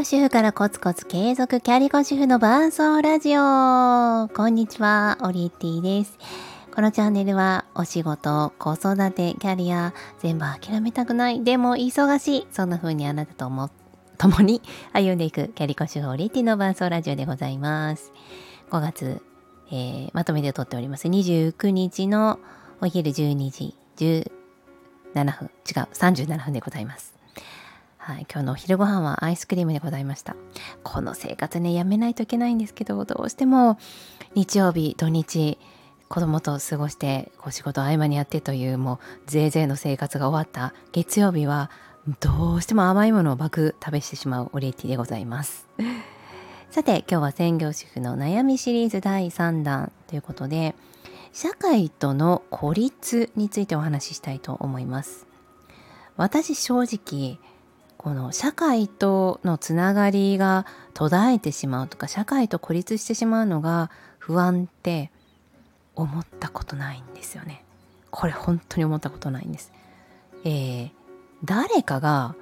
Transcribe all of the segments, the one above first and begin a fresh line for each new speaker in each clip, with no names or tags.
業主婦からコツコツ継続キャリコ主婦の伴奏ラジオこんにちは、オリティです。このチャンネルはお仕事、子育て、キャリア、全部諦めたくない、でも忙しい、そんな風にあなたとも、共に歩んでいくキャリコ主婦オリティの伴奏ラジオでございます。5月、えー、まとめて撮っております。29日のお昼12時17分、違う、37分でございます。はい、今日のお昼ご飯はアイスクリームでございました。この生活ね、やめないといけないんですけど、どうしても日曜日、土日、子供と過ごしてお仕事合間にやってというもうぜいぜいの生活が終わった。月曜日はどうしても甘いものを爆食べしてしまうオリエティでございます。さて今日は専業主婦の悩みシリーズ第3弾ということで社会との孤立についてお話ししたいと思います。私正直この社会とのつながりが途絶えてしまうとか社会と孤立してしまうのが不安って思ったことないんですよね。これ本当に思ったことないんです。えー、誰かが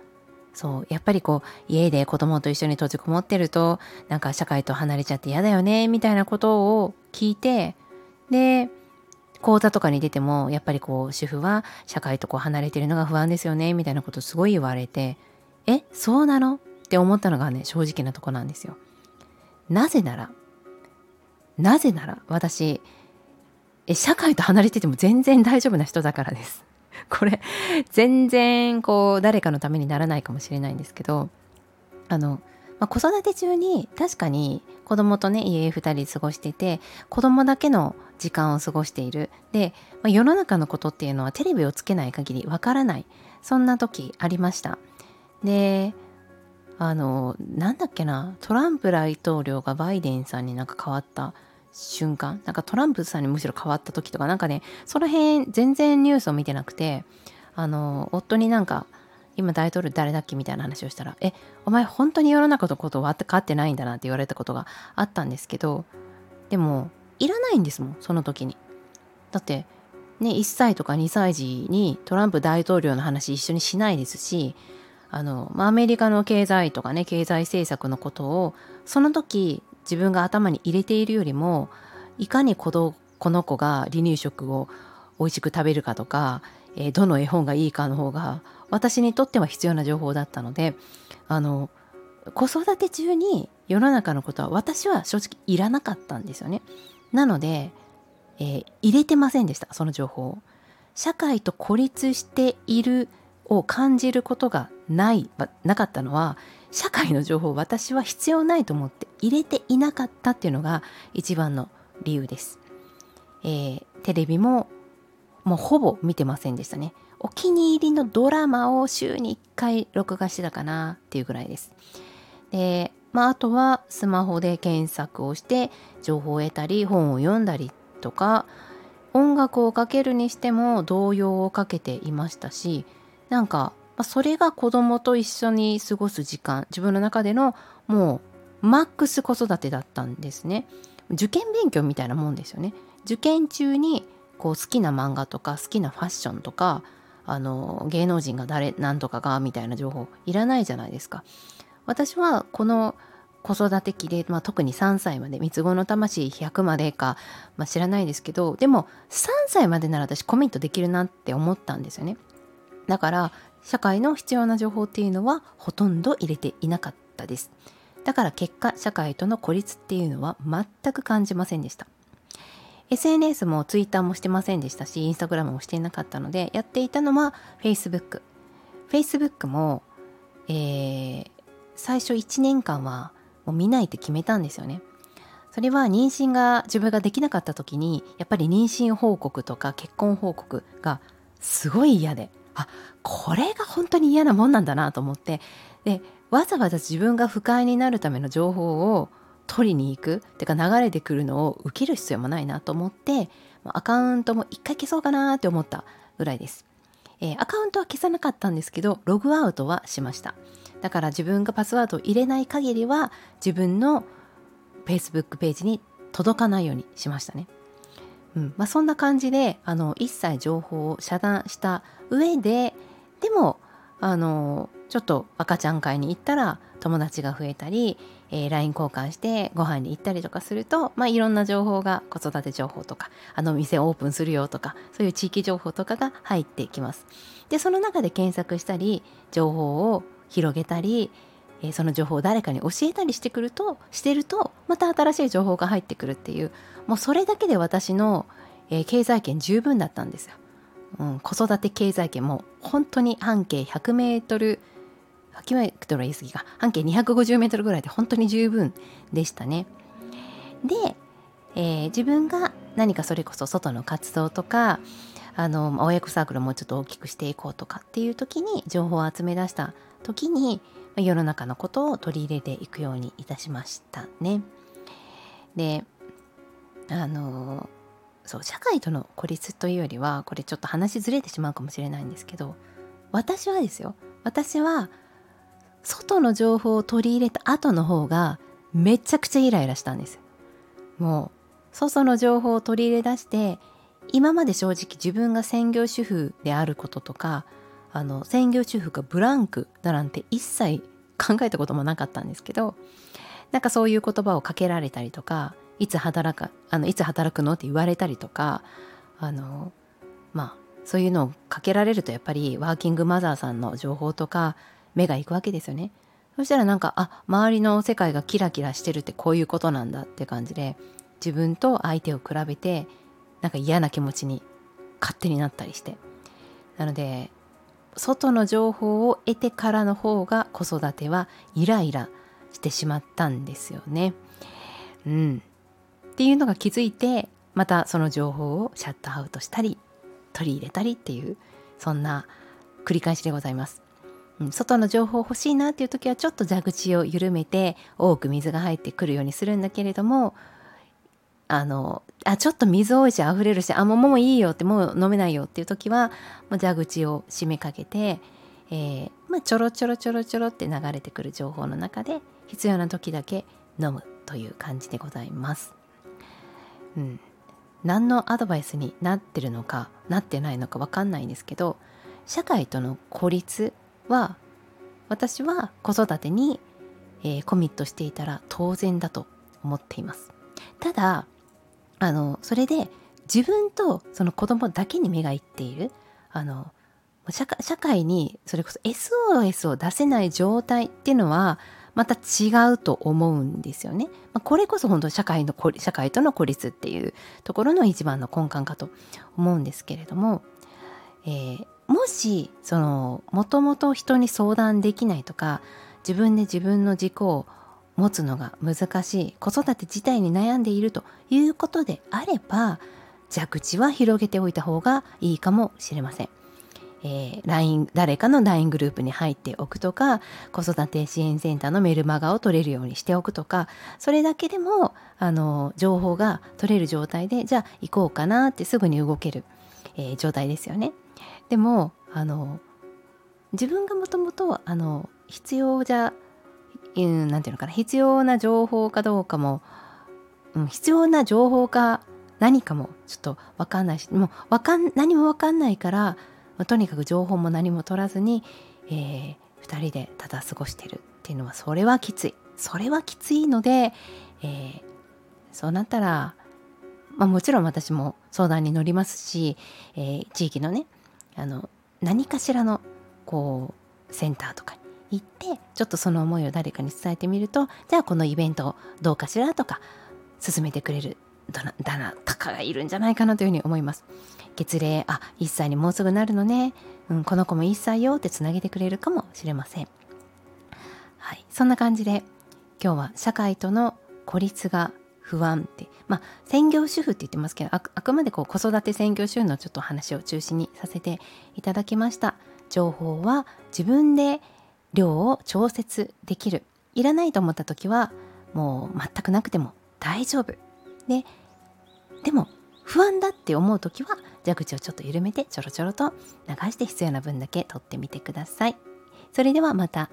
そうやっぱりこう家で子供と一緒に閉じこもってるとなんか社会と離れちゃって嫌だよねみたいなことを聞いてで講座とかに出てもやっぱりこう主婦は社会とこう離れてるのが不安ですよねみたいなことすごい言われてえそうなの？って思ったのがね正直なとこなんですよ。なぜならなぜなら私え社会と離れてても全然大丈夫な人だからです。これ全然こう誰かのためにならないかもしれないんですけどあの、まあ、子育て中に確かに子供とね家2人過ごしてて子供だけの時間を過ごしているで、まあ、世の中のことっていうのはテレビをつけない限りわからないそんな時ありましたであのなんだっけなトランプ大統領がバイデンさんになんか変わった瞬間なんかトランプさんにむしろ変わった時とかなんかねその辺全然ニュースを見てなくてあの夫になんか今大統領誰だっけみたいな話をしたら「えお前本当に世の中のこと分かってないんだな」って言われたことがあったんですけどでもいらないんですもんその時に。だってね1歳とか2歳児にトランプ大統領の話一緒にしないですしあの、まあ、アメリカの経済とかね経済政策のことをその時自分が頭に入れているよりもいかにこのこの子が離乳食を美味しく食べるかとか、えー、どの絵本がいいかの方が私にとっては必要な情報だったのであの子育て中に世の中のことは私は正直いらなかったんですよね。なので、えー、入れてませんでしたその情報を。社会と孤立しているを感じることがないなかったのは社会の情報を私は必要ないと思って入れていなかったっていうのが一番の理由です。えー、テレビももうほぼ見てませんでしたね。お気に入りのドラマを週に1回録画してたかなっていうぐらいです。で、まあ、あとはスマホで検索をして情報を得たり本を読んだりとか音楽をかけるにしても童謡をかけていましたしなんかまあ、それが子供と一緒に過ごす時間自分の中でのもうマックス子育てだったんですね。受験勉強みたいなもんですよね。受験中にこう好きな漫画とか好きなファッションとかあの芸能人が誰何とかがみたいな情報いらないじゃないですか。私はこの子育て期で、まあ、特に3歳まで三つ子の魂100までか、まあ、知らないですけどでも3歳までなら私コミットできるなって思ったんですよね。だから社会の必要な情報っていうのはほとんど入れていなかったです。だから結果社会との孤立っていうのは全く感じませんでした。SNS も Twitter もしてませんでしたし Instagram もしていなかったのでやっていたのは Facebook Facebook も、えー、最初1年間はもう見ないって決めたんですよね。それは妊娠が自分ができなかった時にやっぱり妊娠報告とか結婚報告がすごい嫌で。あこれが本当に嫌なもんなんだなと思って。でわざわざ自分が不快になるための情報を取りに行くってか流れてくるのを受ける必要もないなと思ってアカウントも一回消そうかなって思ったぐらいです、えー、アカウントは消さなかったんですけどログアウトはしました。だから自分がパスワードを入れない限りは自分の Facebook ページに届かないようにしましたね。うんまあ、そんな感じであの一切情報を遮断した上ででもあのちょっと赤ちゃん会に行ったら友達が増えたり、えー、LINE 交換してご飯に行ったりとかすると、まあ、いろんな情報が子育て情報とかあの店オープンするよとかそういう地域情報とかが入ってきます。でその中で検索したり情報を広げたり、えー、その情報を誰かに教えたりしてくるとしてるとまた新しい情報が入ってくるっていうもうそれだけで私の、えー、経済圏十分だったんですよ。うん、子育て経済圏も本当に半径100メートル100メートル言い過ぎか半径250メートルぐらいで本当に十分でしたね。で、えー、自分が何かそれこそ外の活動とかあの親子サークルをもうちょっと大きくしていこうとかっていう時に情報を集め出した時に世の中のことを取り入れていくようにいたしましたね。であのそう社会との孤立というよりはこれちょっと話ずれてしまうかもしれないんですけど私はですよ私は外の情報を取り入れた後の方がめちゃくちゃイライラしたんですもう外の情報を取り入れ出して今まで正直自分が専業主婦であることとかあの専業主婦がブランクだなんて一切考えたこともなかったんですけどなんかそういう言葉をかけられたりとかいつ働かあのいつ働くのって言われたりとかあのまあそういうのをかけられるとやっぱりワーキングマザーさんの情報とか目が行くわけですよね。そしたらなんかあ周りの世界がキラキラしてるってこういうことなんだって感じで自分と相手を比べてなんか嫌な気持ちに勝手になったりしてなので外の情報を得てからの方が子育てはイライラしてしまったんですよね。うん、っていうのが気づいてまたその情報をシャットアウトしたり取り入れたりっていうそんな繰り返しでございます。うん、外の情報欲しいなっていう時はちょっと蛇口を緩めて多く水が入ってくるようにするんだけれどもあのあちょっと水多いし溢れるしあもうもういいよってもう飲めないよっていう時はもう蛇口を閉めかけて、えー、まあ、ちょろちょろちょろちょろって流れてくる情報の中で必要な時だけ飲むという感じでございます。うん、何のアドバイスになってるのかなってないのか分かんないんですけど社会との孤立は私は子育てに、えー、コミットしていたら当然だと思っていますただあのそれで自分とその子供だけに目がいっているあの社会にそれこそ SOS を出せない状態っていうのはまた違うと思うんですよね。まあ、これこそ本当社会の社会との孤立っていうところの一番の根幹かと思うんですけれども、えー、もしそのもともと人に相談できないとか自分で自分の軸を持つのが難しい子育て自体に悩んでいるということであれば蛇口は広げておいた方がいいかもしれません。えー、LINE 誰かの LINE グループに入っておくとか子育て支援センターのメルマガを取れるようにしておくとかそれだけでもあの情報が取れる状態でじゃあ行こうかなってすぐに動ける、えー、状態ですよね。でもあの自分がもともと必要じゃ何、て言うのかな必要な情報かどうかも、うん、必要な情報か何かもちょっと分かんないしもうかん何も分かんないから、とにかく情報も何も取らずに、えー、2人でただ過ごしてるっていうのはそれはきつい。それはきついので、えー、そうなったら、まあ、もちろん私も相談に乗りますし、えー、地域のねあの何かしらのこうセンターとか行ってちょっとその思いを誰かに伝えてみるとじゃあこのイベントどうかしらとか進めてくれるだなだなたかがいるんじゃないかなというふうに思います。月齢あ1歳にもうすぐなるのね、うん、この子も1歳よってつなげてくれるかもしれません。はい、そんな感じで今日は社会との孤立が不安ってまあ専業主婦って言ってますけどあくまでこう子育て専業主婦のちょっと話を中心にさせていただきました情報は自分で量を調節できる。いらないと思った時はもう全くなくても大丈夫。ででも不安だって思う時は蛇口をちょっと緩めてちょろちょろと流して必要な分だけ取ってみてください。それではまた。